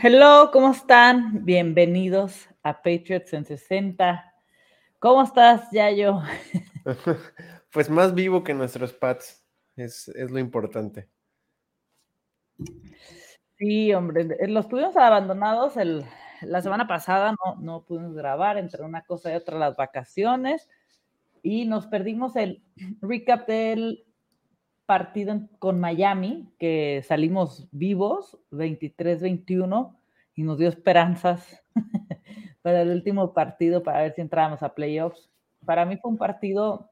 Hello, ¿cómo están? Bienvenidos a Patriots en 60. ¿Cómo estás, Yayo? Pues más vivo que nuestros Pats, es, es lo importante. Sí, hombre, los tuvimos abandonados el, la semana pasada, no, no pudimos grabar entre una cosa y otra las vacaciones y nos perdimos el recap del partido con Miami, que salimos vivos, 23-21, y nos dio esperanzas para el último partido, para ver si entrábamos a playoffs. Para mí fue un partido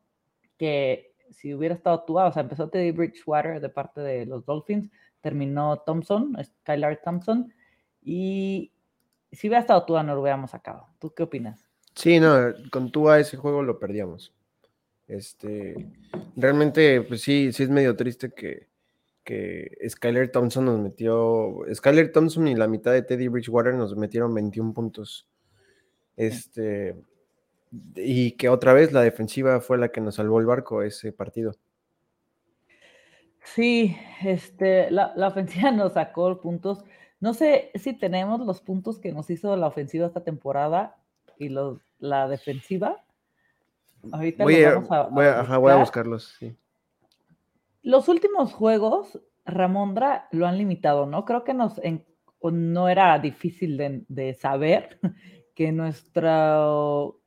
que si hubiera estado tú, o sea, empezó Teddy Bridgewater de parte de los Dolphins, terminó Thompson, Skylar Thompson, y si hubiera estado Tua no lo hubiéramos sacado. ¿Tú qué opinas? Sí, no, con Tua ese juego lo perdíamos. Este, realmente, pues sí, sí es medio triste que, que Skyler Thompson nos metió, Skyler Thompson y la mitad de Teddy Bridgewater nos metieron 21 puntos. Este, y que otra vez la defensiva fue la que nos salvó el barco ese partido. Sí, este, la, la ofensiva nos sacó puntos. No sé si tenemos los puntos que nos hizo la ofensiva esta temporada y los, la defensiva. Ahorita voy, a, vamos a, voy, a, voy a buscarlos, sí. Los últimos juegos, Ramondra lo han limitado, ¿no? Creo que nos en, no era difícil de, de, saber que nuestro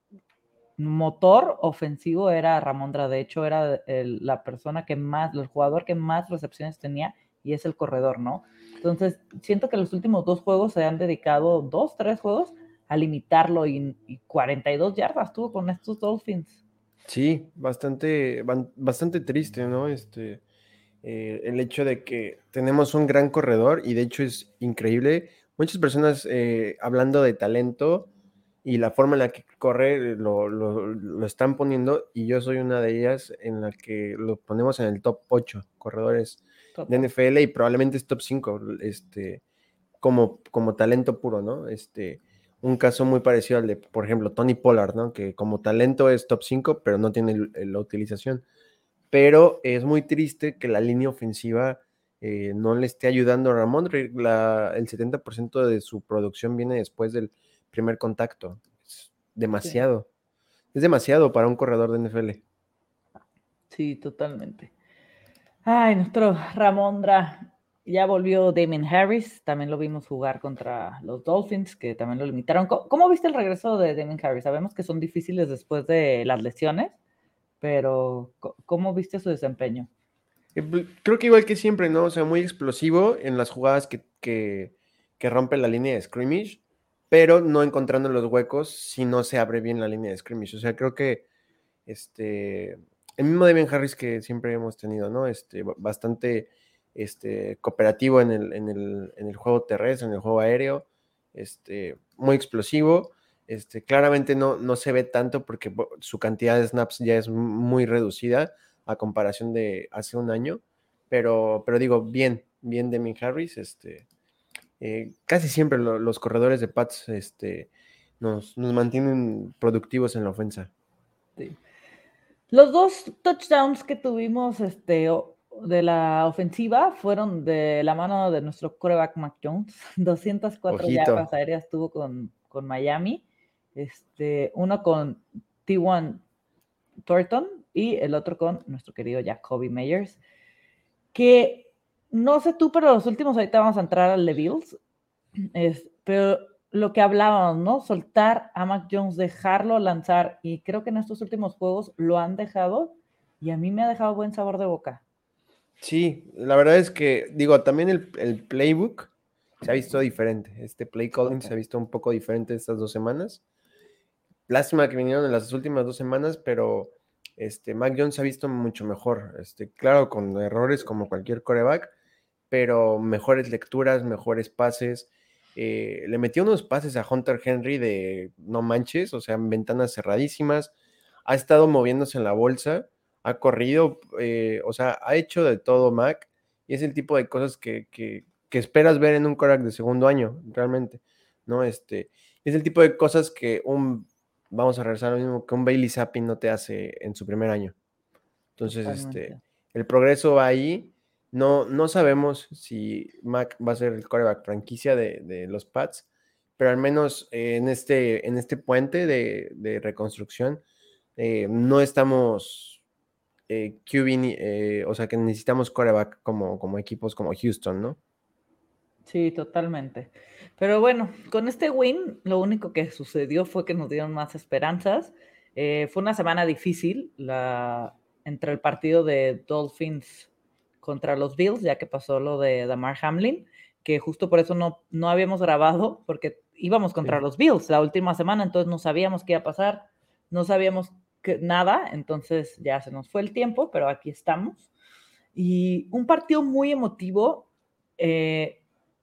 motor ofensivo era Ramondra. De hecho, era el, la persona que más, el jugador que más recepciones tenía y es el corredor, ¿no? Entonces, siento que los últimos dos juegos se han dedicado, dos, tres juegos, a limitarlo y, y 42 yardas tuvo con estos Dolphins. Sí, bastante, bastante triste, ¿no? Este, eh, el hecho de que tenemos un gran corredor y de hecho es increíble. Muchas personas eh, hablando de talento y la forma en la que corre lo, lo, lo, están poniendo y yo soy una de ellas en la que lo ponemos en el top 8 corredores top. de NFL y probablemente es top 5 este, como, como talento puro, ¿no? Este, un caso muy parecido al de, por ejemplo, Tony Pollard, ¿no? Que como talento es top 5, pero no tiene la utilización. Pero es muy triste que la línea ofensiva eh, no le esté ayudando a Ramón. La, el 70% de su producción viene después del primer contacto. Es demasiado. Sí. Es demasiado para un corredor de NFL. Sí, totalmente. Ay, nuestro Ramondra ya volvió Damien Harris, también lo vimos jugar contra los Dolphins, que también lo limitaron. ¿Cómo, cómo viste el regreso de Damien Harris? Sabemos que son difíciles después de las lesiones, pero ¿cómo viste su desempeño? Eh, creo que igual que siempre, ¿no? O sea, muy explosivo en las jugadas que, que, que rompe la línea de scrimmage, pero no encontrando los huecos si no se abre bien la línea de scrimmage. O sea, creo que este, el mismo Damien Harris que siempre hemos tenido, ¿no? Este, bastante este, cooperativo en el, en, el, en el, juego terrestre, en el juego aéreo, este, muy explosivo. Este, claramente no, no se ve tanto porque su cantidad de snaps ya es muy reducida a comparación de hace un año, pero, pero digo, bien, bien Demi Harris, este, eh, casi siempre lo, los corredores de Pats este, nos, nos, mantienen productivos en la ofensa. Los dos touchdowns que tuvimos este, de la ofensiva fueron de la mano de nuestro coreback Mac Jones. 204 Ojito. yardas aéreas tuvo con, con, Miami. Este, uno con T1 Thornton y el otro con nuestro querido Jacoby Meyers. Que no sé tú, pero los últimos ahorita vamos a entrar al de Bills. Es, pero lo que hablábamos, ¿no? Soltar a Mac Jones, dejarlo lanzar. Y creo que en estos últimos juegos lo han dejado y a mí me ha dejado buen sabor de boca. Sí, la verdad es que, digo, también el, el playbook se ha visto diferente. Este play calling se ha visto un poco diferente estas dos semanas. Lástima que vinieron en las últimas dos semanas, pero este, Mac Jones se ha visto mucho mejor. Este, claro, con errores como cualquier coreback, pero mejores lecturas, mejores pases. Eh, le metió unos pases a Hunter Henry de no manches, o sea, ventanas cerradísimas. Ha estado moviéndose en la bolsa ha corrido, eh, o sea, ha hecho de todo Mac y es el tipo de cosas que, que, que esperas ver en un Korak de segundo año, realmente, ¿no? Este, es el tipo de cosas que un, vamos a regresar al mismo, que un Bailey Zappi no te hace en su primer año. Entonces, Totalmente. este, el progreso va ahí No, no sabemos si Mac va a ser el coreback franquicia de, los Pats, pero al menos en, este, en este puente de, reconstrucción eh, no estamos eh, eh, o sea que necesitamos coreback como, como equipos como Houston, ¿no? Sí, totalmente. Pero bueno, con este win, lo único que sucedió fue que nos dieron más esperanzas. Eh, fue una semana difícil la, entre el partido de Dolphins contra los Bills, ya que pasó lo de Damar Hamlin, que justo por eso no, no habíamos grabado, porque íbamos contra los Bills la última semana, entonces no sabíamos qué iba a pasar, no sabíamos nada, entonces ya se nos fue el tiempo, pero aquí estamos. Y un partido muy emotivo. Eh,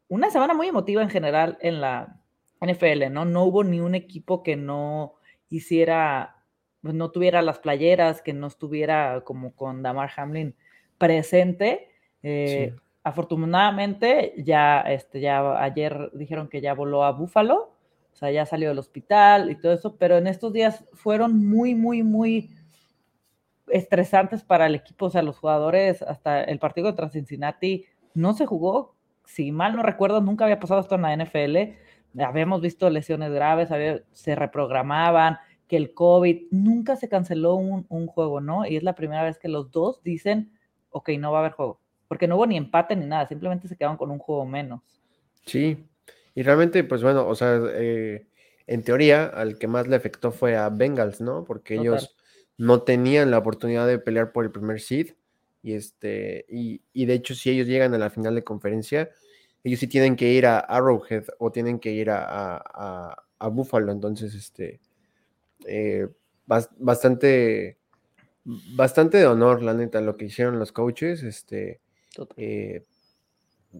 una semana muy emotiva en general en la NFL, ¿no? No hubo ni un equipo que no hiciera, pues, no tuviera las playeras, que no estuviera como con Damar Hamlin presente. Eh, afortunadamente, ya, este, ya ayer dijeron que ya voló a Buffalo, o sea, ya salió del hospital y todo eso, pero en estos días fueron muy, muy, muy estresantes para el equipo, o sea, los jugadores, hasta el partido contra Cincinnati no se jugó si mal no recuerdo, nunca había pasado esto en la NFL. Habíamos visto lesiones graves, se reprogramaban, que el COVID, nunca se canceló un, juego, ¿no? Y es la primera vez que los dos dicen, ok, no va a haber juego, porque no hubo ni empate ni nada, simplemente se quedaron con un juego menos. Sí, y realmente, pues bueno, o sea, eh, en teoría, al que más le afectó fue a Bengals, ¿no? Porque ellos no tenían la oportunidad de pelear por el primer seed y, este, y, de hecho, si ellos llegan a la final de conferencia, ellos sí tienen que ir a Arrowhead o tienen que ir a, Buffalo. Entonces, este, eh, bastante, bastante de honor, la neta, lo que hicieron los coaches. Este, eh,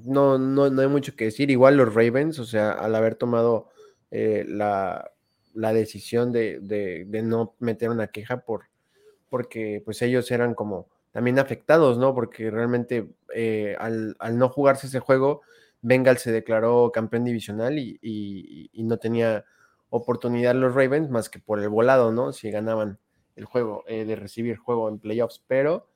no, no, no hay mucho que decir. Igual los Ravens, o sea, al haber tomado eh, la, decisión de, de, no meter una queja por, porque pues ellos eran como también afectados, ¿no? Porque realmente eh, al, no jugarse ese juego, Bengal se declaró campeón divisional y, no tenía oportunidad los Ravens más que por el volado, ¿no? Si ganaban el juego, eh, de recibir juego en playoffs, pero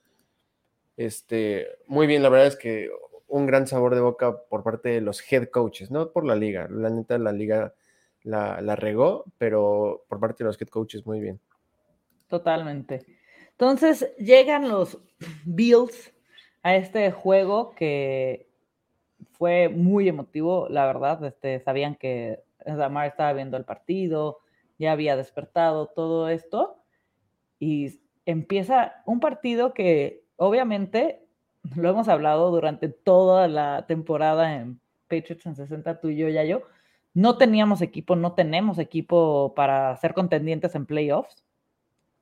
este, muy bien, la verdad es que un gran sabor de boca por parte de los head coaches, no por la liga, la neta la liga la, la regó, pero por parte de los head coaches muy bien. Totalmente. Entonces llegan los Bills a este juego que fue muy emotivo, la verdad. Este, sabían que Damar estaba viendo el partido, ya había despertado todo esto. Y empieza un partido que obviamente lo hemos hablado durante toda la temporada en Patriots en 60, tú y yo, ya yo. No teníamos equipo, no tenemos equipo para ser contendientes en playoffs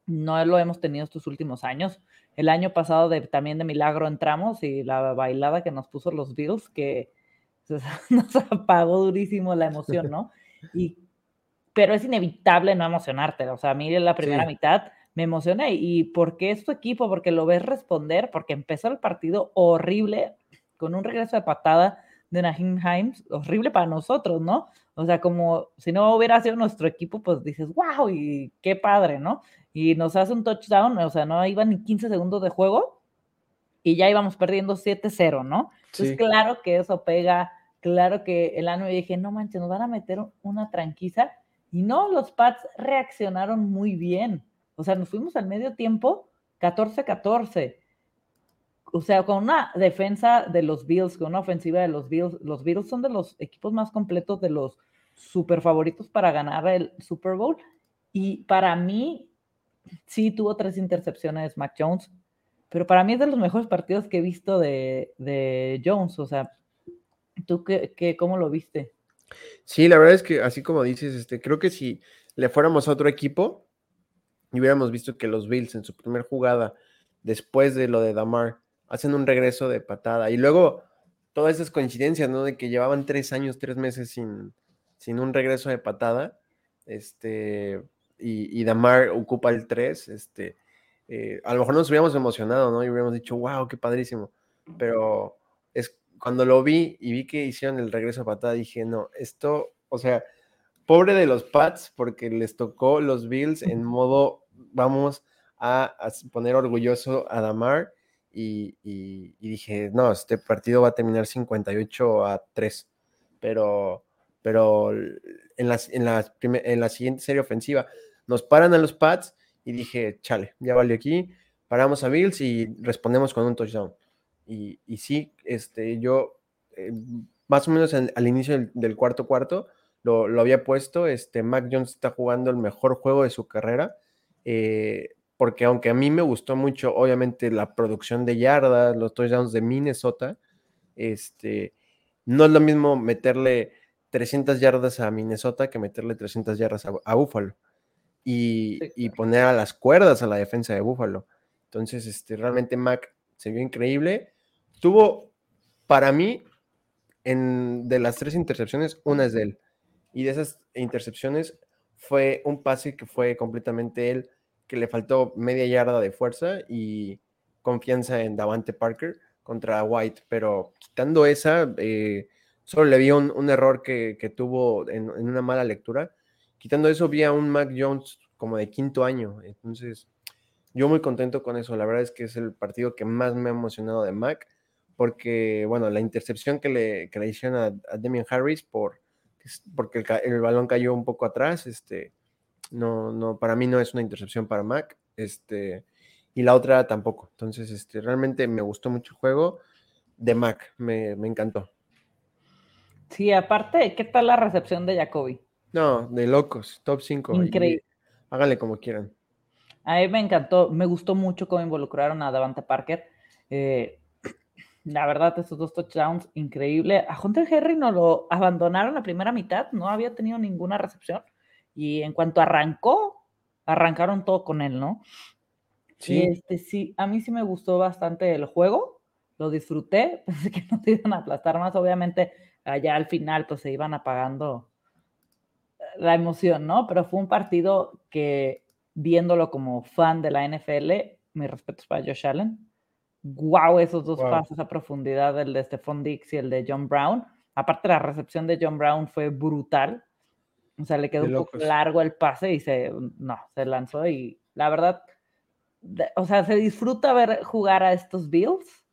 no lo hemos tenido estos últimos años. El año pasado de, también de milagro entramos y la bailada que nos puso los Bills, que nos apagó durísimo la emoción, ¿no? Y, pero es inevitable no emocionarte. O sea, a mí en la primera mitad me emocioné. ¿Y por qué es tu equipo? Porque lo ves responder, porque empezó el partido horrible, con un regreso de patada de Nahim Himes, horrible para nosotros, ¿no? O sea, como si no hubiera sido nuestro equipo, pues dices, wow, y qué padre, ¿no? y nos hace un touchdown, o sea, no iba ni 15 segundos de juego y ya íbamos perdiendo 7-0, ¿no? Entonces, claro que eso pega, claro que el año dije, no manches, nos van a meter una tranquiza y no, los Pats reaccionaron muy bien. O sea, nos fuimos al medio tiempo 14-14. O sea, con una defensa de los Bills, con una ofensiva de los Bills. Los Bills son de los equipos más completos, de los super favoritos para ganar el Super Bowl. Y para mí, sí tuvo tres intercepciones Mac Jones, pero para mí es de los mejores partidos que he visto de, Jones. O sea, ¿tú qué, cómo lo viste? Sí, la verdad es que así como dices, este, creo que si le fuéramos a otro equipo y hubiéramos visto que los Bills en su primera jugada, después de lo de Damar, hacen un regreso de patada y luego todas esas coincidencias, ¿no? De que llevaban tres años, tres meses sin, sin un regreso de patada, este, y, Damar ocupa el 3, este, eh, a lo mejor nos hubiéramos emocionado, ¿no? Y hubiéramos dicho, wow, qué padrísimo. Pero es cuando lo vi y vi que hicieron el regreso a patada, dije, no, esto, o sea, pobre de los Pats, porque les tocó los Bills en modo, vamos a, poner orgulloso a Damar. y, dije, no, este partido va a terminar 58 a 3, pero, pero en, las, en, en la siguiente serie ofensiva nos paran a los Pats y dije, chale, ya valió aquí, paramos a Bills y respondemos con un touchdown. Y, y sí, este, yo eh, más o menos al inicio del, cuarto cuarto lo, lo, había puesto, este, Mac Jones está jugando el mejor juego de su carrera. Eh, porque aunque a mí me gustó mucho, obviamente, la producción de yardas, los touchdowns de Minnesota, este, no es lo mismo meterle 300 yardas a Minnesota que meterle 300 yardas a, Buffalo y, poner a las cuerdas a la defensa de Buffalo. Entonces, este, realmente Mac se vio increíble. Tuvo, para mí, en, de las tres intercepciones, una es de él. Y de esas intercepciones fue un pase que fue completamente él que le faltó media yarda de fuerza y confianza en Davante Parker contra White, pero quitando esa, eh, solo le vi un, error que, tuvo en, una mala lectura. Quitando eso, vi a un Mac Jones como de quinto año. Entonces, yo muy contento con eso. La verdad es que es el partido que más me ha emocionado de Mac, porque, bueno, la intercepción que le, que le hicieron a, a Demian Harris por, porque el, el, balón cayó un poco atrás, este, no, no, para mí no es una intercepción para Mac. Este, y la otra tampoco. Entonces, este, realmente me gustó mucho el juego de Mac, me, encantó. Sí, aparte, ¿qué tal la recepción de Jacoby? No, de locos, top 5. Increíble. háganle como quieran. A mí me encantó, me gustó mucho cómo involucraron a Davante Parker. Eh, la verdad, esos dos touchdowns, increíble. A Hunter Henry no lo abandonaron la primera mitad, no había tenido ninguna recepción. Y en cuanto arrancó, arrancaron todo con él, ¿no? Sí. este, sí, a mí sí me gustó bastante el juego, lo disfruté, pensé que no te iban a aplastar más, obviamente allá al final pues se iban apagando eh, la emoción, ¿no? Pero fue un partido que viéndolo como fan de la NFL, mis respetos para Josh Allen. Wow, esos dos pasos a profundidad, el de Stephon Dix y el de John Brown. Aparte la recepción de John Brown fue brutal. O sea, le quedó un poco largo el pase y se, no, se lanzó y la verdad, o sea, se disfruta ver jugar a estos Bills.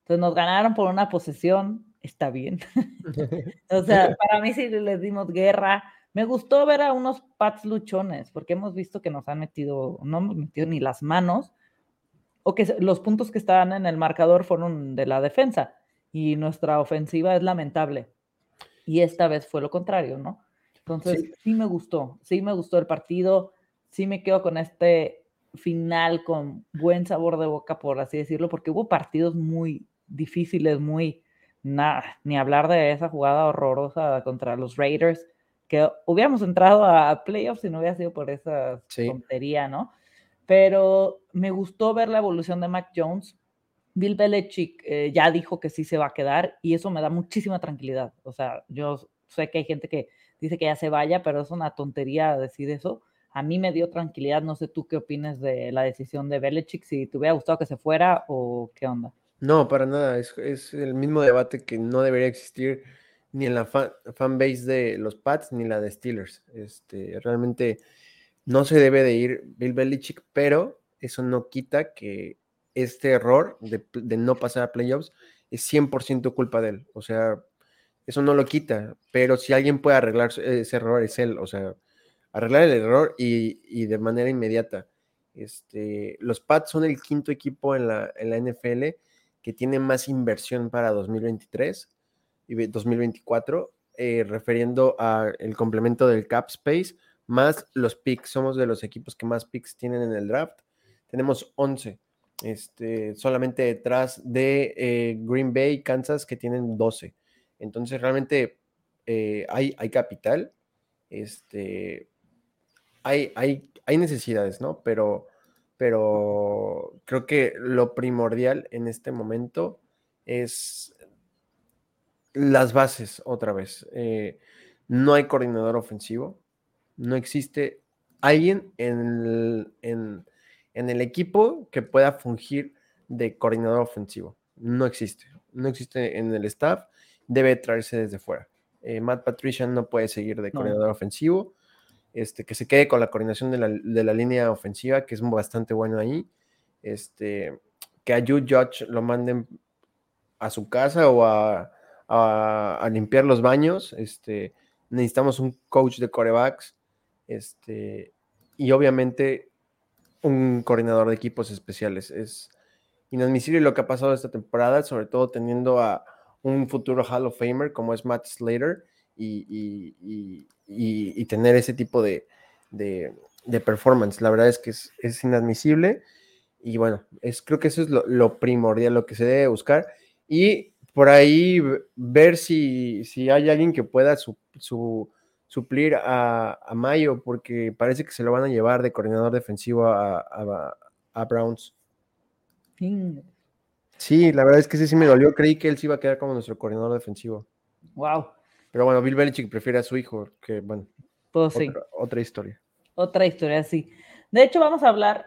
Entonces nos ganaron por una posesión, está bien. o sea, para mí sí les dimos guerra. Me gustó ver a unos Pats luchones, porque hemos visto que nos han metido, no hemos metido ni las manos, o que los puntos que estaban en el marcador fueron de la defensa, y nuestra ofensiva es lamentable y esta vez fue lo contrario, ¿no? Entonces, sí. me gustó, sí me gustó el partido, sí me quedo con este final con buen sabor de boca, por así decirlo, porque hubo partidos muy difíciles, muy, nada, ni hablar de esa jugada horrorosa contra los Raiders, que hubiéramos entrado a playoffs si no hubiera sido por esa tontería, ¿no? Pero me gustó ver la evolución de Mac Jones, Bill Belichick eh, ya dijo que sí se va a quedar y eso me da muchísima tranquilidad. O sea, yo sé que hay gente que dice que ya se vaya, pero es una tontería decir eso. A mí me dio tranquilidad. No sé tú qué opinas de la decisión de Belichick, si te hubiera gustado que se fuera o qué onda. No, para nada. Es, el mismo debate que no debería existir ni en la fan, base de los Pats ni la de Steelers. Este, realmente no se debe de ir Bill Belichick, pero eso no quita que este error de, no pasar a playoffs es 100% culpa de él. O sea, eso no lo quita, pero si alguien puede arreglar ese error es él. O sea, arreglar el error y, de manera inmediata. Este, los Pats son el quinto equipo en la, NFL que tiene más inversión para 2023 y 2024, eh, refiriendo al complemento del cap space más los picks. Somos de los equipos que más picks tienen en el draft. Tenemos 11 este, solamente detrás de eh, Green Bay, Kansas, que tienen 12. Entonces, realmente eh, hay, hay capital, este, hay, hay, hay necesidades, ¿no? Pero, pero creo que lo primordial en este momento es las bases otra vez. Eh, no hay coordinador ofensivo, no existe alguien en, en en el equipo que pueda fungir de coordinador ofensivo. No existe. No existe en el staff. Debe traerse desde fuera. Eh, Matt Patricia no puede seguir de coordinador ofensivo. Este, que se quede con la coordinación de la, línea ofensiva, que es bastante bueno ahí. Este, que a You Judge lo manden a su casa o a, a, limpiar los baños. Este, necesitamos un coach de corebacks. Este, y obviamente un coordinador de equipos especiales. Es inadmisible lo que ha pasado esta temporada, sobre todo teniendo a un futuro Hall of Famer como es Matt Slater y, y, tener ese tipo de, de, performance. La verdad es que es, inadmisible y bueno, es, creo que eso es lo, primordial, lo que se debe buscar. Y por ahí ver si, si hay alguien que pueda su, suplir a, Mayo, porque parece que se lo van a llevar de coordinador defensivo a, a, Browns. Sí. la verdad es que sí, sí me dolió. Creí que él sí iba a quedar como nuestro coordinador defensivo. Wow. Pero bueno, Bill Belichick prefiere a su hijo, que bueno. Pues sí. otra historia. Otra historia, sí. De hecho, vamos a hablar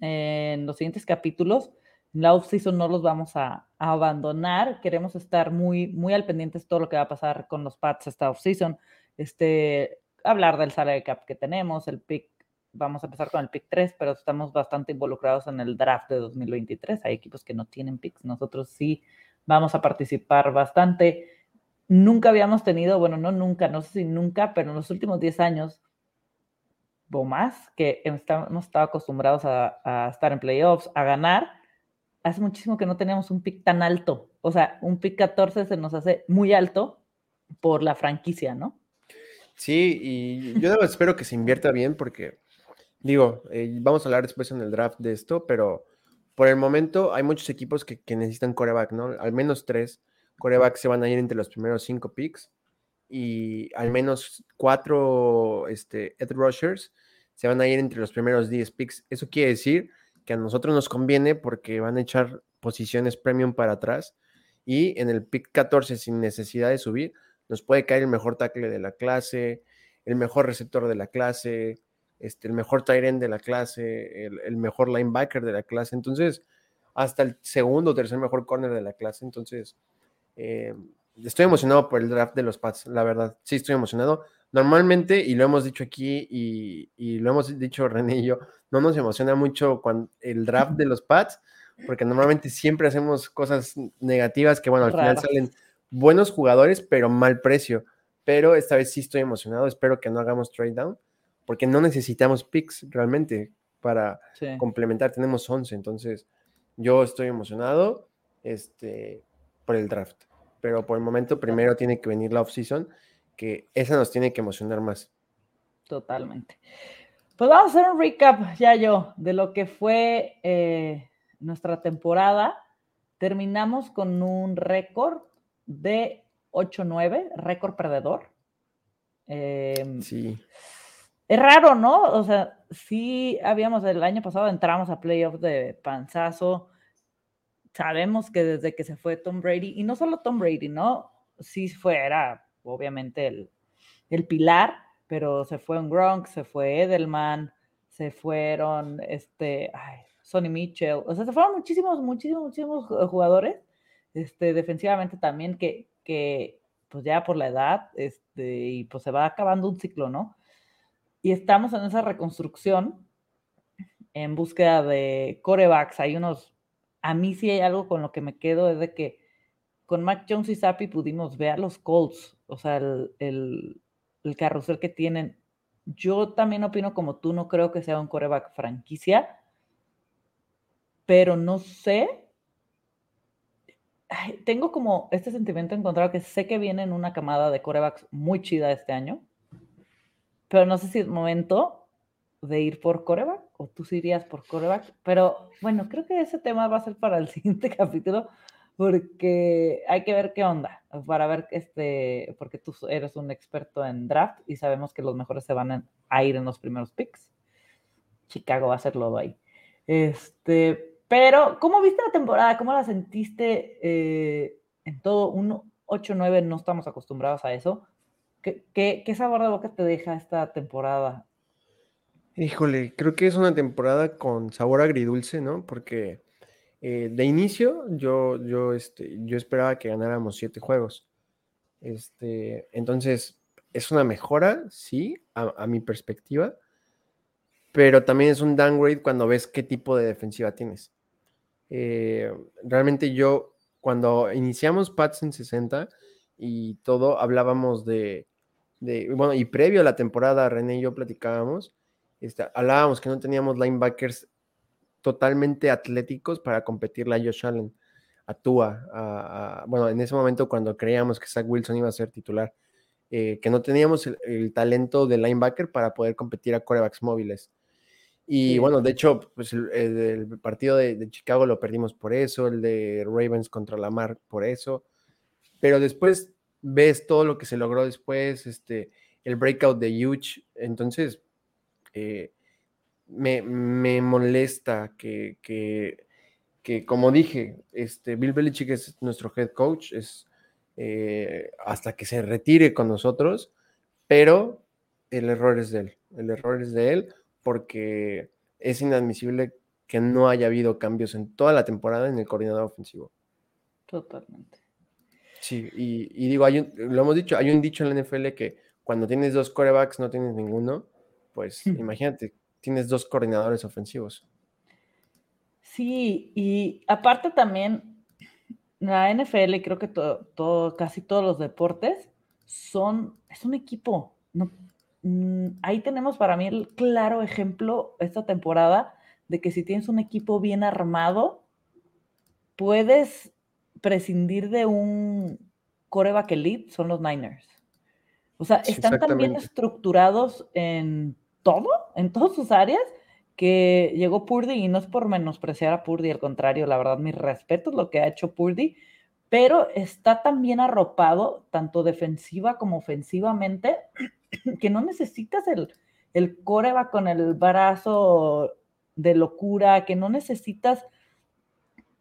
en los siguientes capítulos. En la off-season no los vamos a, abandonar. Queremos estar muy, muy al pendiente de todo lo que va a pasar con los Pats esta off-season. Este, hablar del salary cap que tenemos, el pick. Vamos a empezar con el pick 3, pero estamos bastante involucrados en el draft de 2023. Hay equipos que no tienen picks. Nosotros sí vamos a participar bastante. Nunca habíamos tenido, bueno, no nunca, no sé si nunca, pero en los últimos 10 años o más, que hemos estado acostumbrados a, estar en playoffs, a ganar, hace muchísimo que no teníamos un pick tan alto. O sea, un pick 14 se nos hace muy alto por la franquicia, ¿no? Sí, y yo espero que se invierta bien porque, digo, eh, vamos a hablar después en el draft de esto, pero por el momento hay muchos equipos que, necesitan coreback, ¿no? Al menos tres corebacks se van a ir entre los primeros cinco picks y al menos cuatro este, Ed Rushers se van a ir entre los primeros 10 picks. Eso quiere decir que a nosotros nos conviene porque van a echar posiciones premium para atrás y en el pick 14 sin necesidad de subir nos puede caer el mejor tackle de la clase, el mejor receptor de la clase, este, el mejor tight end de la clase, el, mejor linebacker de la clase. Entonces, hasta el segundo o tercer mejor corner de la clase. Entonces, eh, estoy emocionado por el draft de los Pats, la verdad. Sí, estoy emocionado. Normalmente, y lo hemos dicho aquí, y, lo hemos dicho René y yo, no nos emociona mucho cuando el draft de los Pats, porque normalmente siempre hacemos cosas negativas que, bueno, al final salen buenos jugadores, pero mal precio. Pero esta vez sí estoy emocionado. Espero que no hagamos trade down, porque no necesitamos picks realmente para complementar. Tenemos 11, entonces yo estoy emocionado este, por el draft pero por el momento primero tiene que venir la off-season, que esa nos tiene que emocionar más. Totalmente. Pues vamos a hacer un recap, ya yo, de lo que fue eh, nuestra temporada. Terminamos con un récord de 8-9, récord perdedor. Em, sí. Es raro, ¿no? O sea, sí habíamos, el año pasado entramos a playoff de panzazo, sabemos que desde que se fue Tom Brady, y no solo Tom Brady, ¿no? Sí fue, era obviamente el, el pilar, pero se fue un Gronk, se fue Edelman, se fueron este, ay, Sonny Mitchell, o sea, se fueron muchísimos, muchísimos, muchísimos jugadores, este, defensivamente también, que, que pues ya por la edad, este, y pues se va acabando un ciclo, ¿no? Y estamos en esa reconstrucción en búsqueda de corebacks. Hay unos a mí sí hay algo con lo que me quedo, es de que con Mac Jones y Zappi pudimos ver los Colts, o sea, el, el, carrusel que tienen. Yo también opino como tú, no creo que sea un coreback franquicia, pero no sé. Tengo como este sentimiento encontrado que sé que viene en una camada de corebacks muy chida este año, pero no sé si es momento de ir por coreback o tú irías por coreback. Pero bueno, creo que ese tema va a ser para el siguiente capítulo porque hay que ver qué onda, para ver este, porque tú eres un experto en draft y sabemos que los mejores se van a ir en los primeros picks. Chicago va a lodo ahí. Este, pero, ¿cómo viste la temporada? ¿Cómo la sentiste eh, en todo? Un 8-9 no estamos acostumbrados a eso. ¿Qué, qué, qué sabor de boca te deja esta temporada Híjole, creo que es una temporada con sabor agridulce, ¿no? Porque eh, de inicio yo, yo, este, yo esperaba que ganáramos siete juegos. Este, entonces, es una mejora, sí, a, mi perspectiva, pero también es un downgrade cuando ves qué tipo de defensiva tienes. Eh, realmente yo, cuando iniciamos Pats en 60 y todo, hablábamos de, bueno, y previo a la temporada, René y yo platicábamos, este, hablábamos que no teníamos linebackers totalmente atléticos para competirle a Josh Allen, a Tua, bueno, en ese momento cuando creíamos que Zach Wilson iba a ser titular, eh, que no teníamos el, talento de linebacker para poder competir a corebacks móviles. Y bueno, de hecho, pues el, partido de, Chicago lo perdimos por eso, el de Ravens contra Lamar por eso, pero después ves todo lo que se logró después, este, el breakout de Huge, entonces eh, me, molesta que, que, como dije, este, Bill Belichick es nuestro head coach, es eh, hasta que se retire con nosotros, pero el error es de él, el error es de él porque es inadmisible que no haya habido cambios en toda la temporada en el coordinador ofensivo. Totalmente. Sí, y, digo, hay lo hemos dicho, hay un dicho en la NFL que cuando tienes dos corebacks no tienes ninguno, pues hmm. imagínate, tienes dos coordinadores ofensivos. Sí, y aparte también la NFL, creo que todo, casi todos los deportes son, es un equipo. No, Mm, ahí tenemos para mí el claro ejemplo esta temporada de que si tienes un equipo bien armado, puedes prescindir de un coreback elite, son los Niners. O sea, están tan bien estructurados en todo, en todas sus áreas, que llegó Purdy y no es por menospreciar a Purdy, al contrario, la verdad, mis respetos lo que ha hecho Purdy, pero está tan bien arropado, tanto defensiva como ofensivamente, que no necesitas el, el va con el brazo de locura, que no necesitas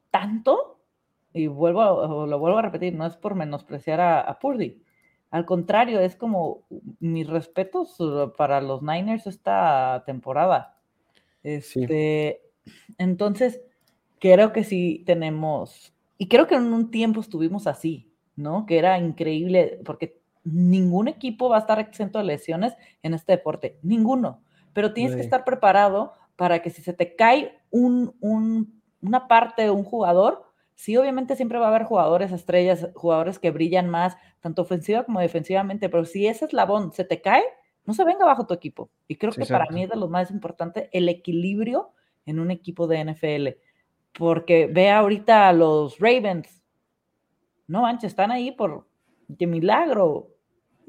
tanto, y vuelvo, lo vuelvo a repetir, no es por menospreciar a, Purdy. Al contrario, es como mis respetos para los Niners esta temporada. Este, Entonces, creo que sí tenemos, y creo que en un tiempo estuvimos así, ¿no? Que era increíble, porque ningún equipo va a estar exento de lesiones en este deporte, ninguno. Pero tienes que estar preparado para que si se te cae una parte de un jugador, sí, obviamente siempre va a haber jugadores estrellas, jugadores que brillan más, tanto ofensiva como defensivamente, pero si ese eslabón se te cae, no se venga bajo tu equipo. Y creo que para mí es de lo más importante el equilibrio en un equipo de NFL. Porque ve ahorita a los Ravens, no manches, están ahí por de milagro.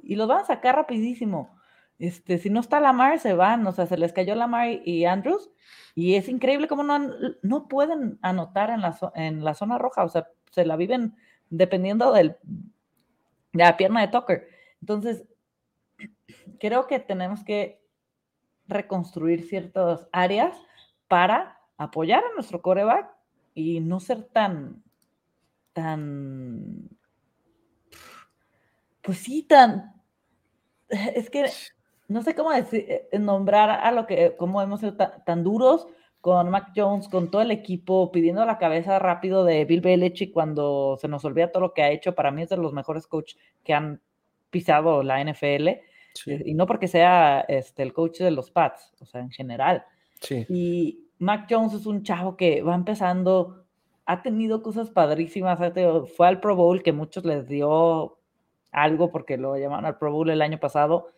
Y los van a sacar rapidísimo. Este, si no está Lamar, se van, o sea, se les cayó Lamar y Andrews, y es increíble cómo no, no pueden anotar en la, en la zona roja, o sea, se la viven dependiendo de la pierna de Tucker. Entonces, creo que tenemos que reconstruir ciertas áreas para apoyar a nuestro coreback y no ser tan, tan, pues sí, tan, es que no sé cómo decir, eh, nombrar a lo que, cómo hemos sido tan, duros con Mac Jones, con todo el equipo, pidiendo la cabeza rápido de Bill Belichick cuando se nos olvida todo lo que ha hecho. Para mí es de los mejores coaches que han pisado la NFL. Eh, y no porque sea este, el coach de los Pats, o sea, en general. Y Mac Jones es un chavo que va empezando, ha tenido cosas padrísimas, fue al Pro Bowl que muchos les dio algo porque lo llamaron al Pro Bowl el año pasado.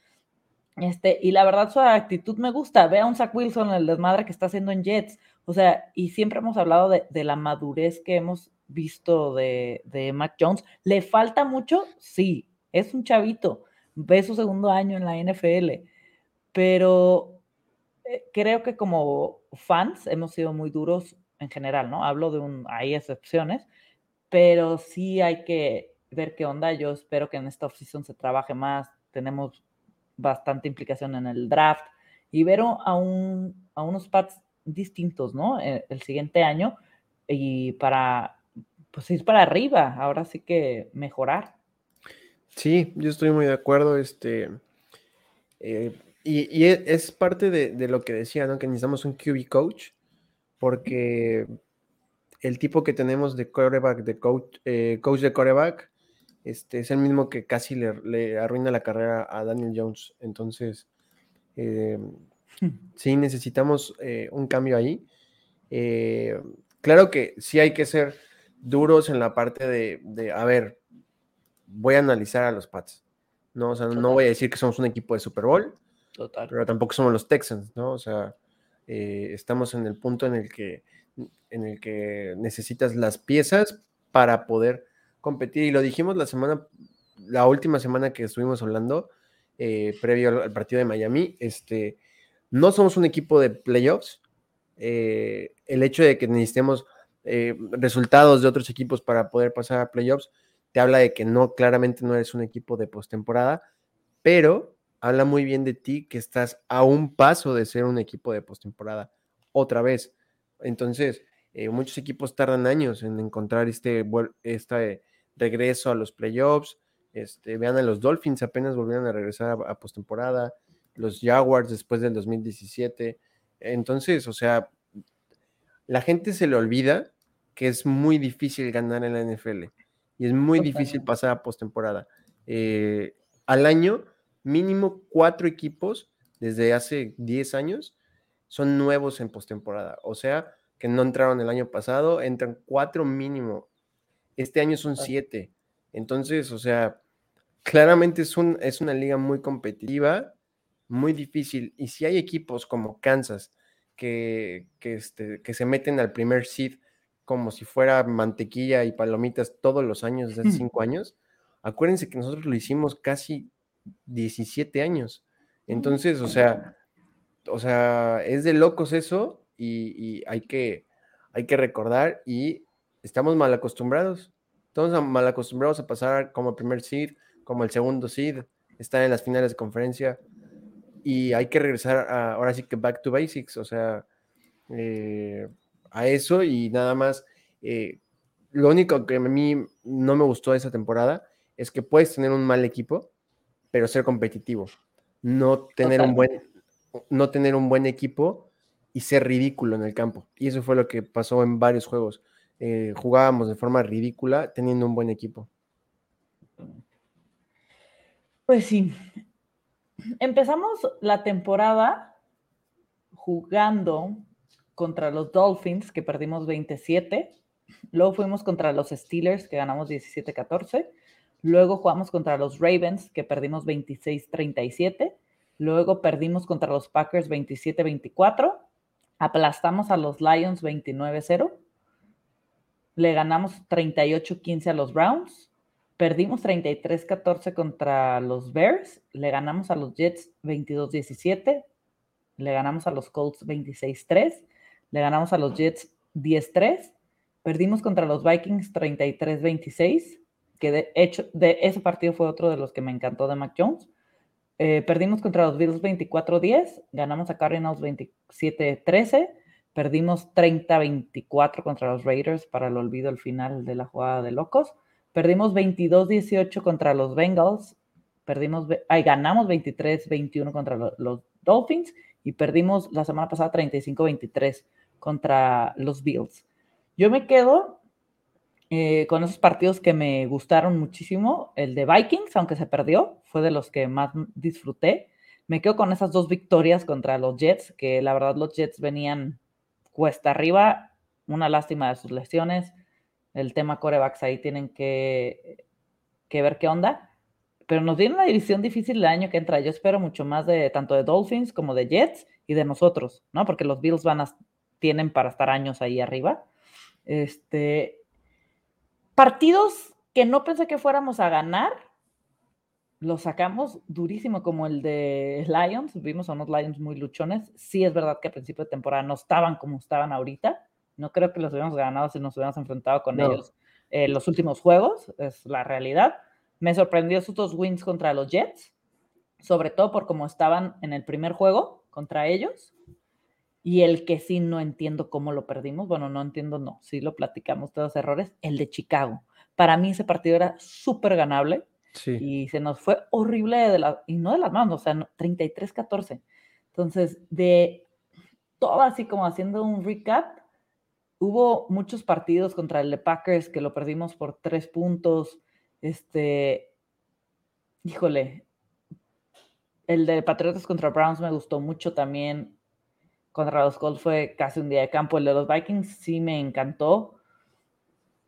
Este, y la verdad su actitud me gusta. Ve a un Zach Wilson, el desmadre que está haciendo en Jets. O sea, y siempre hemos hablado de, la madurez que hemos visto de, de, Mac Jones. ¿Le falta mucho? Sí, es un chavito. Ve su segundo año en la NFL. Pero creo que como fans hemos sido muy duros en general, ¿no? Hablo de un, hay excepciones, pero sí hay que ver qué onda. Yo espero que en esta offseason se trabaje más. Tenemos bastante implicación en el draft y ver a, un, a unos pads distintos, ¿no? El, eh, el, siguiente año y para, pues ir para arriba, ahora sí que mejorar. Sí, yo estoy muy de acuerdo, este, eh, y, y, e, es parte de, de, lo que decía, ¿no? Que necesitamos un QB coach, porque el tipo que tenemos de coreback, de coach, eh, coach de coreback, este, es el mismo que casi le, arruina la carrera a Daniel Jones. Entonces, eh, sí necesitamos eh, un cambio ahí. Eh, claro que sí hay que ser duros en la parte de, de a ver, voy a analizar a los Pats. No, o sea, no voy a decir que somos un equipo de Super Bowl, Total. pero tampoco somos los Texans, ¿no? O sea, eh, estamos en el punto en el que en el que necesitas las piezas para poder competir. Y lo dijimos la semana, la última semana que estuvimos hablando, eh, previo al, partido de Miami, este, no somos un equipo de playoffs. Eh, el hecho de que necesitemos resultados de otros equipos para poder pasar a playoffs te habla de que no, claramente no eres un equipo de postemporada, pero habla muy bien de ti que estás a un paso de ser un equipo de postemporada otra vez. Entonces, eh, muchos equipos tardan años en encontrar este, este regreso a los playoffs. Este, vean a los Dolphins, apenas volvieron a regresar a, a postemporada. Los Jaguars después del 2017. Entonces, o sea, la gente se le olvida que es muy difícil ganar en la NFL y es muy difícil pasar a postemporada. Eh, al año, mínimo cuatro equipos desde hace 10 años son nuevos en postemporada. O sea, que no entraron el año pasado, entran cuatro mínimo. Este año son siete. Entonces, o sea, claramente es, un, es una liga muy competitiva, muy difícil. Y si hay equipos como Kansas que, que, este, que se meten al primer seed como si fuera mantequilla y palomitas todos los años, desde hace cinco años, acuérdense que nosotros lo hicimos casi 17 años. Entonces, o sea, o sea, es de locos eso y, hay, que, hay que recordar y estamos mal acostumbrados. Estamos mal acostumbrados a pasar como primer seed, como el segundo seed, estar en las finales de conferencia y hay que regresar a, ahora sí que back to basics, o sea, eh, a eso y nada más. Eh, lo único que a mí no me gustó de esa temporada es que puedes tener un mal equipo, pero ser competitivo. No tener un buen, no tener un buen equipo y ser ridículo en el campo. Y eso fue lo que pasó en varios juegos. Eh, jugábamos de forma ridícula teniendo un buen equipo. Pues sí. Empezamos la temporada jugando contra los Dolphins, que perdimos 27. Luego fuimos contra los Steelers, que ganamos 17-14. Luego jugamos contra los Ravens, que perdimos 26-37. Luego perdimos contra los Packers 27-24. Aplastamos a los Lions 29-0. Le ganamos 38-15 a los Browns. Perdimos 33-14 contra los Bears. Le ganamos a los Jets 22-17. Le ganamos a los Colts 26-3 le ganamos a los Jets 10-3, perdimos contra los Vikings 33-26, que de hecho de ese partido fue otro de los que me encantó de Mac Jones. Eh, perdimos contra los Bills 24-10, ganamos a Cardinals 27-13, perdimos 30-24 contra los Raiders para el olvido al final de la jugada de locos, perdimos 22-18 contra los Bengals, perdimos, ay, ganamos 23-21 contra los Dolphins y perdimos la semana pasada 35-23 contra los Bills. Yo me quedo eh, con esos partidos que me gustaron muchísimo. El de Vikings, aunque se perdió, fue de los que más disfruté. Me quedo con esas dos victorias contra los Jets, que la verdad los Jets venían cuesta arriba. Una lástima de sus lesiones. El tema corebacks ahí tienen que, que ver qué onda. Pero nos viene una división difícil el año que entra. Yo espero mucho más de tanto de Dolphins como de Jets y de nosotros, ¿no? Porque los Bills van a, tienen para estar años ahí arriba. Este, partidos que no pensé que fuéramos a ganar, los sacamos durísimo, como el de Lions. Vimos a unos Lions muy luchones. Sí, es verdad que a principio de temporada no estaban como estaban ahorita. No creo que los hubiéramos ganado si nos hubiéramos enfrentado con ellos en los últimos juegos, es la realidad. Me sorprendió sus dos wins contra los Jets, sobre todo por cómo estaban en el primer juego contra ellos. Y el que sí no entiendo cómo lo perdimos, bueno, no entiendo, no, sí lo platicamos todos los errores, el de Chicago. Para mí ese partido era súper ganable y se nos fue horrible de la, y no de las manos, o sea, 33-14. Entonces, de todo así como haciendo un recap, hubo muchos partidos contra el de Packers que lo perdimos por tres puntos. Este, híjole, el de Patriotas contra Browns me gustó mucho también contra los Colts fue casi un día de campo. El de los Vikings sí me encantó.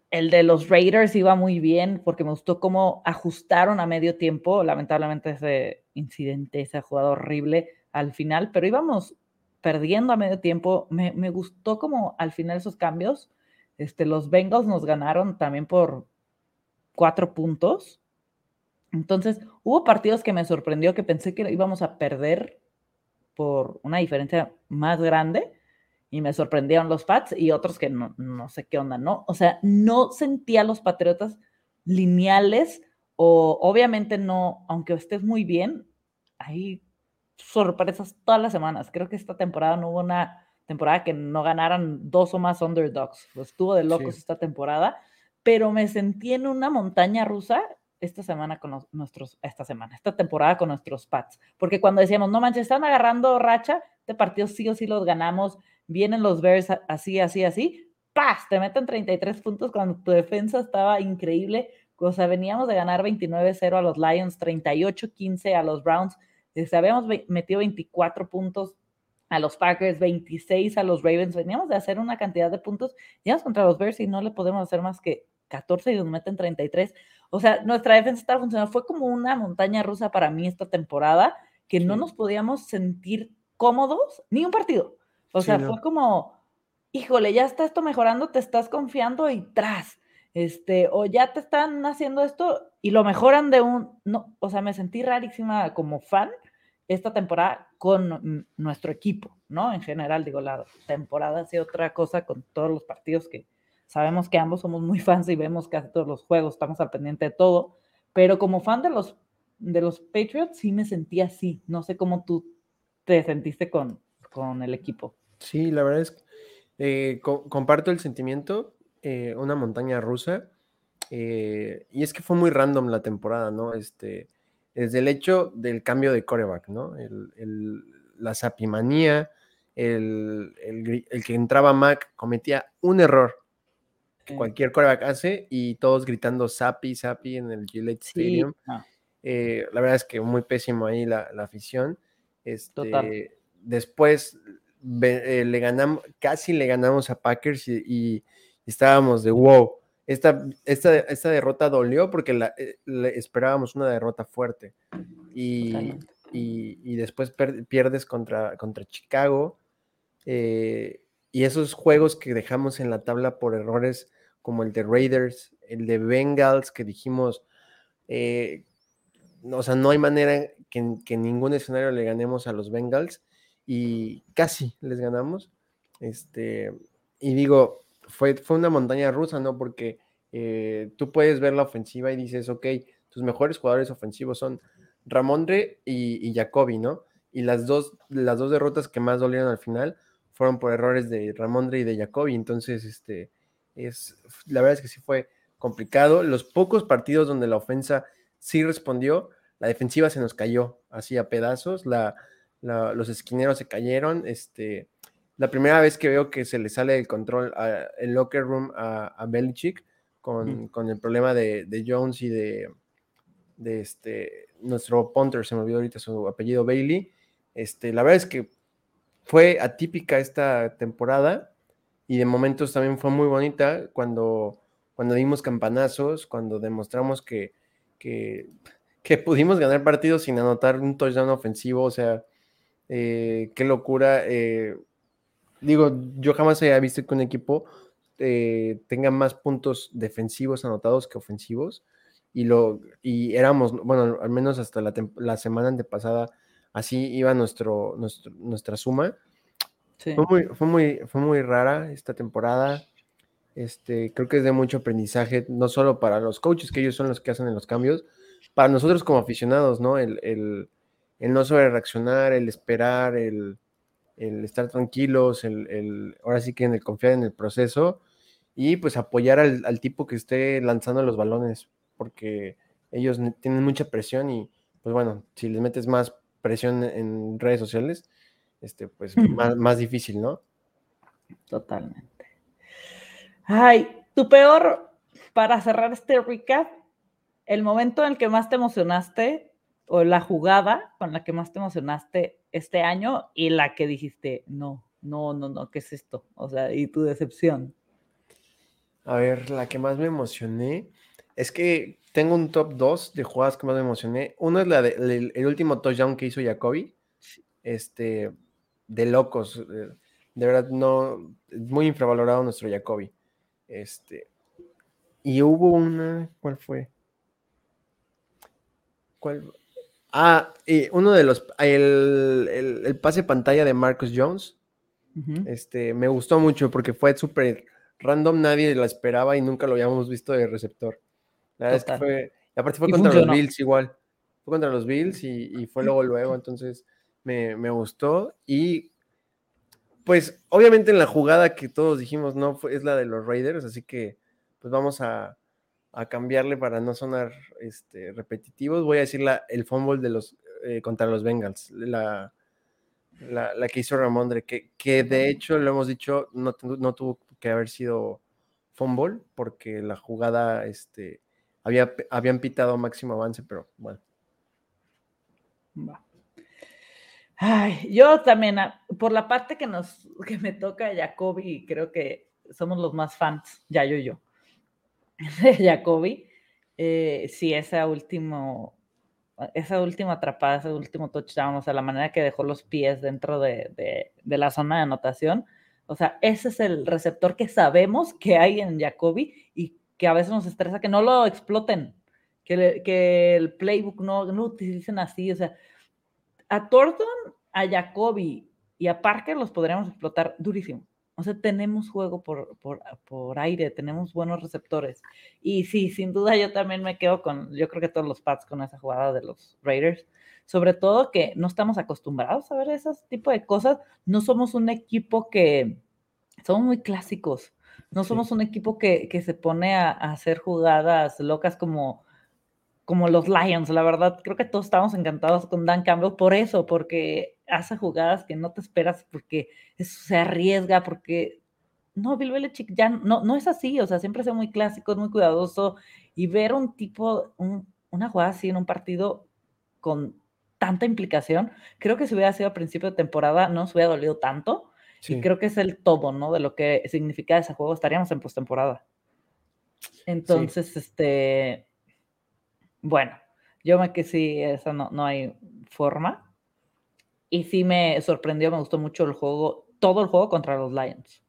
El de los Raiders iba muy bien porque me gustó cómo ajustaron a medio tiempo. Lamentablemente ese incidente, esa jugada horrible al final, pero íbamos perdiendo a medio tiempo. Me, me gustó como al final esos cambios. Este, los Bengals nos ganaron también por cuatro puntos. Entonces, hubo partidos que me sorprendió que pensé que íbamos a perder por una diferencia más grande y me sorprendieron los Pats y otros que no, no sé qué onda, ¿no? O sea, no sentía los Patriotas lineales o obviamente no, aunque estés muy bien, hay sorpresas todas las semanas. Creo que esta temporada no hubo una temporada que no ganaran dos o más underdogs. Estuvo de locos esta temporada, pero me sentí en una montaña rusa esta semana con nuestros, esta semana, esta temporada con nuestros Pats. Porque cuando decíamos, no manches, están agarrando racha, este partido sí o sí los ganamos, vienen los Bears así, así, así, ¡paz! Te meten 33 puntos cuando tu defensa estaba increíble. O sea, veníamos de ganar 29-0 a los Lions, 38-15 a los Browns. Este, habíamos metido 24 puntos a los Packers, 26 a los Ravens. Veníamos de hacer una cantidad de puntos. Llegamos contra los Bears y no le podemos hacer más que 14 y nos meten 33. O sea, nuestra defensa está funcionando. Fue como una montaña rusa para mí esta temporada, que no nos podíamos sentir cómodos ni un partido. O sea, fue como, híjole, ya está esto mejorando, te estás confiando y tras. Este, o ya te están haciendo esto y lo mejoran de un, no, o sea, me sentí rarísima como fan esta temporada con nuestro equipo, ¿no? En general, digo, la temporada ha sido otra cosa con todos los partidos que sabemos que ambos somos muy fans y vemos casi todos los juegos, estamos al pendiente de todo, pero como fan de los, de los Patriots sí me sentí así, no sé cómo tú te sentiste con, con el equipo. Sí, la verdad es que eh, comparto el sentimiento, eh, una montaña rusa, eh, y es que fue muy random la temporada, ¿no? Este, desde el hecho del cambio de coreback, ¿no? El, la sapimanía, el, el, que entraba Mac cometía un error que cualquier coreback hace y todos gritando Sapi, Sapi en el Gillette Stadium. la verdad es que muy pésimo ahí la, la afición. Este, después eh, le ganamos, casi le ganamos a Packers y, estábamos de wow. Esta, esta, esta, derrota dolió porque la, eh, esperábamos una derrota fuerte. Y, y, después pierdes contra, contra Chicago. Eh, y esos juegos que dejamos en la tabla por errores como el de Raiders, el de Bengals, que dijimos, o sea, no hay manera que, que en ningún escenario le ganemos a los Bengals y casi les ganamos. Este, y digo, fue, fue una montaña rusa, ¿no? Porque eh, tú puedes ver la ofensiva y dices, ok, tus mejores jugadores ofensivos son Ramondre y, y Jacoby, ¿no? Y las dos, las dos derrotas que más dolieron al final fueron por errores de Ramondre y de Jacoby. Entonces, este, es, la verdad es que sí fue complicado. Los pocos partidos donde la ofensa sí respondió, la defensiva se nos cayó así a pedazos. La, los esquineros se cayeron. Este, la primera vez que veo que se le sale el control el locker room a, a Belichick con, con, el problema de, de Jones y de, de, este, nuestro punter, se me olvidó ahorita su apellido Bailey. Este, la verdad es que fue atípica esta temporada y de momentos también fue muy bonita cuando, cuando dimos campanazos, cuando demostramos que, que, pudimos ganar partidos sin anotar un touchdown ofensivo, o sea, eh, qué locura. Eh, digo, yo jamás había visto que un equipo eh, tenga más puntos defensivos anotados que ofensivos. Y, lo, y éramos, bueno, al menos hasta la, la semana antepasada, así iba nuestro, nuestra suma. Fue, muy, fue, muy, fue muy rara esta temporada. Este, creo que es de mucho aprendizaje, no solo para los coaches, que ellos son los que hacen los cambios, para nosotros como aficionados, ¿no? el, el no sobre reaccionar, el esperar, el, estar tranquilos, el, ahora sí que en el confiar en el proceso y pues apoyar al, tipo que esté lanzando los balones, porque ellos tienen mucha presión y pues bueno, si les metes más presión en redes sociales, este, pues más, más difícil, ¿no? Totalmente. Ay, tu peor, para cerrar este recap, el momento en el que más te emocionaste o la jugada con la que más te emocionaste este año y la que dijiste, no, no, no, no, ¿qué es esto? O sea, y tu decepción. A ver, la que más me emocioné es que tengo un top 2 de jugadas que más me emocioné. Uno es la de, el, último touchdown que hizo Jacoby. Este, de locos. Eh, de verdad, no, muy infravalorado nuestro Jacoby. Este, y hubo una, ¿cuál fue? ¿Cuál? Ah, y uno de los, el, el, pase pantalla de Marcus Jones. Este, me gustó mucho porque fue súper random, nadie la esperaba y nunca lo habíamos visto de receptor. La verdad es que fue, aparte fue contra los Bills igual. Fue contra los Bills y, fue luego, luego, entonces me, me, gustó. Y pues obviamente en la jugada que todos dijimos, no, fue, es la de los Raiders, así que pues vamos a, a cambiarle para no sonar este, repetitivos. Voy a decir la, el fumble de los, eh, contra los Bengals, la, la, la, que hizo Ramondre, que, que de hecho lo hemos dicho, no, no tuvo que haber sido fumble porque la jugada este, había, habían pitado máximo avance, pero bueno. Ay, yo también, ah, por la parte que nos que me toca Jacoby, creo que somos los más fans, ya yo y yo, de Jacoby. Eh, sí, esa último, esa última atrapada, ese último touchdown, o sea, la manera que dejó los pies dentro de, de, de la zona de anotación, o sea, ese es el receptor que sabemos que hay en Jacoby y que a veces nos estresa que no lo exploten, que, que el playbook no, no utilicen así. O sea, a Thornton, a Jacoby y a Parker los podríamos explotar durísimo. O sea, tenemos juego por, por, por, aire, tenemos buenos receptores. Y sí, sin duda yo también me quedo con, yo creo que todos los Pats con esa jugada de los Raiders sobre todo que no estamos acostumbrados a ver ese tipo de cosas. No somos un equipo que, somos muy clásicos, no somos un equipo que, se pone a, hacer jugadas locas como, como los Lions. La verdad, creo que todos estamos encantados con Dan Campbell por eso, porque hace jugadas que no te esperas, porque eso se arriesga, porque no, Bill Belichick ya no, no es así, o sea, siempre es muy clásico, muy cuidadoso, y ver un tipo, una jugada así en un partido con tanta implicación. Creo que si hubiera sido a principio de temporada no se hubiera dolido tanto. Y creo que es el todo, ¿no? De lo que significa ese juego. Estaríamos en postemporada. Entonces, este. Bueno, yo me que sí, esa no, no hay forma. Y sí me sorprendió, me gustó mucho el juego, todo el juego contra los Lions.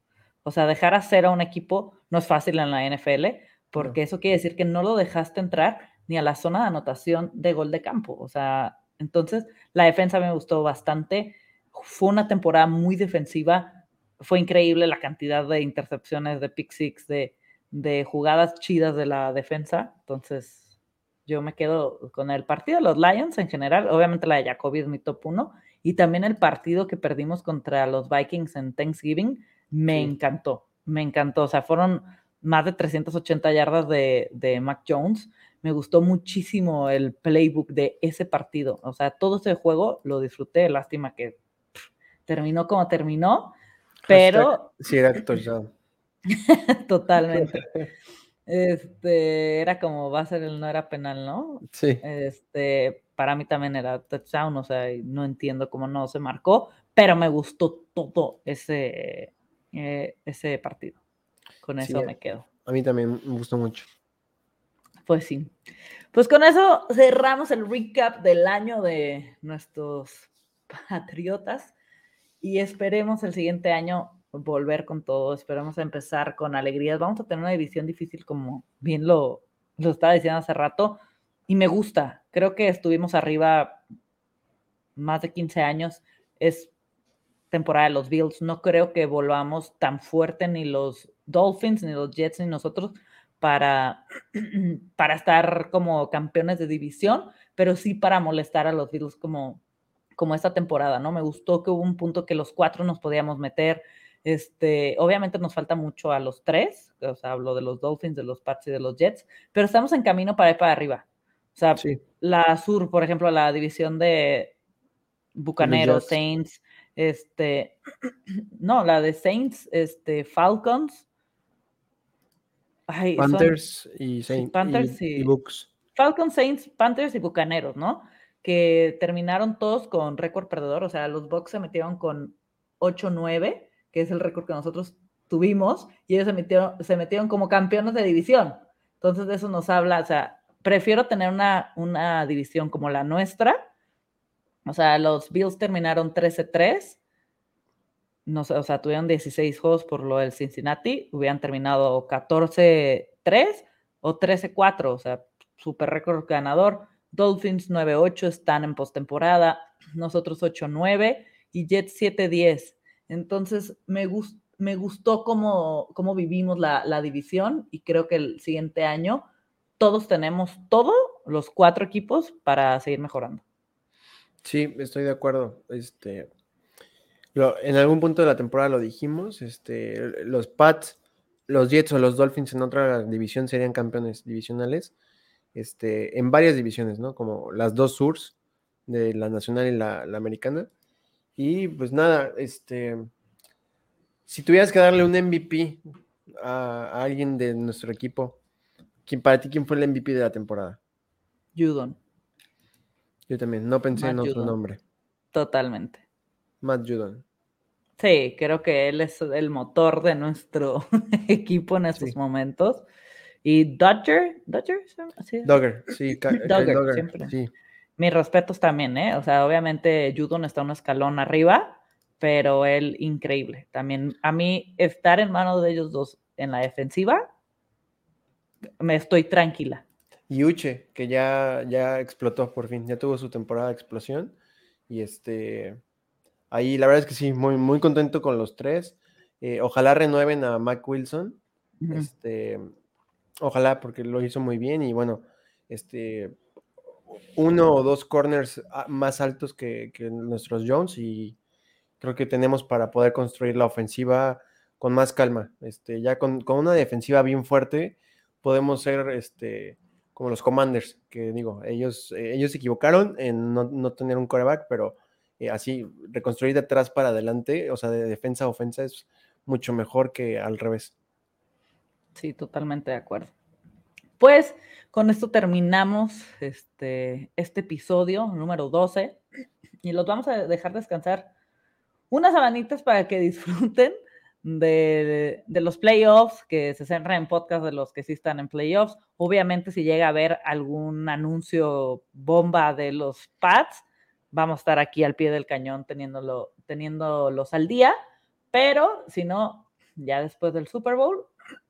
O sea, dejar hacer a un equipo no es fácil en la NFL, porque eso quiere decir que no lo dejaste entrar ni a la zona de anotación de gol de campo. O sea, entonces, la defensa me gustó bastante. Fue una temporada muy defensiva. Fue increíble la cantidad de intercepciones, de pick six, de, de jugadas chidas de la defensa. Entonces, yo me quedo con el partido de los Lions en general. Obviamente la de Jacoby es mi top uno. Y también el partido que perdimos contra los Vikings en Thanksgiving me encantó. Me encantó. O sea, fueron más de 380 yardas de, de Mac Jones me gustó muchísimo el playbook de ese partido. O sea, todo ese juego lo disfruté. Lástima que terminó como terminó, pero. Sí, era. Totalmente. Este, era como va a ser el no era penal, ¿no? Sí. Este, para mí también era touchdown, o sea, no entiendo cómo no se marcó, pero me gustó todo ese, eh, ese partido. Con eso me quedo. A mí también me gustó mucho. Pues sí. Pues con eso cerramos el recap del año de nuestros patriotas y esperemos el siguiente año volver con todo, esperemos empezar con alegrías. Vamos a tener una división difícil como bien lo, lo estaba diciendo hace rato y me gusta. Creo que estuvimos arriba más de 15 años. Es temporada de los Bills. No creo que volvamos tan fuerte ni los Dolphins, ni los Jets, ni nosotros para, para estar como campeones de división, pero sí para molestar a los Bills como, como esta temporada, ¿no? Me gustó que hubo un punto que los cuatro nos podíamos meter. Este, obviamente nos falta mucho a los tres, o sea, hablo de los Dolphins, de los Pats y de los Jets, pero estamos en camino para ir para arriba. O sea, la Sur, por ejemplo, la división de Bucaneros, Saints, este, no, la de Saints, este, Falcons, Panthers y Saints. Panthers y, Falcons, Saints, Panthers y Bucaneros, ¿no? Que terminaron todos con récord perdedor. O sea, los Bucks se metieron con 8-9, que es el récord que nosotros tuvimos, y ellos se metieron, se metieron como campeones de división. Entonces, de eso nos habla, o sea, prefiero tener una, una división como la nuestra. O sea, los Bills terminaron 13-3. No sé, o sea, tuvieron 16 juegos por lo del Cincinnati. Hubieran terminado 14-3 o 13-4. O sea, super récord ganador. Dolphins 9-8 están en postemporada. Nosotros 8-9 y Jets 7-10. Entonces, me, me gustó cómo, vivimos la, la división y creo que el siguiente año todos tenemos todo, los cuatro equipos, para seguir mejorando. Sí, estoy de acuerdo. Este, en algún punto de la temporada lo dijimos, este, los Pats, los Jets o los Dolphins en otra división serían campeones divisionales, este, en varias divisiones, ¿no? Como las dos Surs, de la nacional y la, americana. Y pues nada, este, si tuvieras que darle un MVP a alguien de nuestro equipo, ¿Quién, para ti, quién fue el MVP de la temporada? Judon. Yo también, no pensé en otro nombre. Totalmente. Matt Judon. Sí, creo que él es el motor de nuestro equipo en estos momentos. Y Dodger, Dodger, ¿Sí? Dogger, sí, Dogger, siempre. Sí. Mis respetos también, ¿eh? O sea, obviamente Judon está un escalón arriba, pero él increíble. También a mí estar en manos de ellos dos en la defensiva me estoy tranquila. Y Uche, que ya, ya explotó por fin, ya tuvo su temporada de explosión. Y este, ahí la verdad es que sí, muy, muy contento con los tres. Eh, ojalá renueven a Mac Wilson. Este, ojalá, porque lo hizo muy bien. Y bueno, este, uno o dos corners ah, más altos que, nuestros Jones. Y creo que tenemos para poder construir la ofensiva con más calma. Este, ya con, con una defensiva bien fuerte podemos ser este, como los Commanders, que digo, ellos, ellos se equivocaron en no, tener un coreback, pero eh, así reconstruir de atrás para adelante, o sea, de defensa a ofensa es mucho mejor que al revés. Sí, totalmente de acuerdo. Pues con esto terminamos este, este episodio número 12 y los vamos a dejar descansar unas sabanitas para que disfruten de, los playoffs, que se centra en podcast de los que sí están en playoffs. Obviamente, si llega a haber algún anuncio bomba de los Pats, vamos a estar aquí al pie del cañón teniéndolo, teniéndolos al día. Pero si no, ya después del Super Bowl,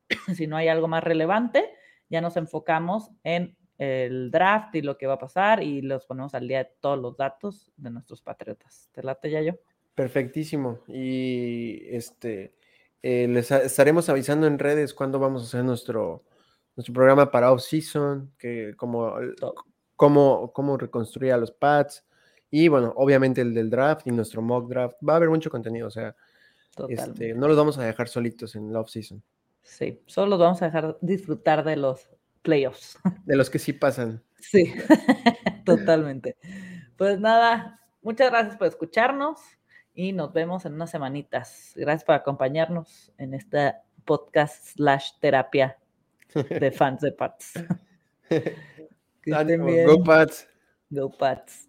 si no hay algo más relevante, ya nos enfocamos en el draft y lo que va a pasar y los ponemos al día de todos los datos de nuestros patriotas. ¿Te late ya yo? Perfectísimo. Y este, eh, les estaremos avisando en redes cuándo vamos a hacer nuestro, nuestro programa para off-season, que como, cómo, cómo reconstruir a los pads. Y bueno, obviamente el del draft y nuestro mock draft. Va a haber mucho contenido, o sea, este, no los vamos a dejar solitos en la off-season. Sí, solo los vamos a dejar disfrutar de los playoffs. De los que sí pasan. Sí, totalmente. Pues nada, muchas gracias por escucharnos y nos vemos en unas semanitas. Gracias por acompañarnos en esta podcast slash terapia de fans de Pats. Go Pats. Go Pats.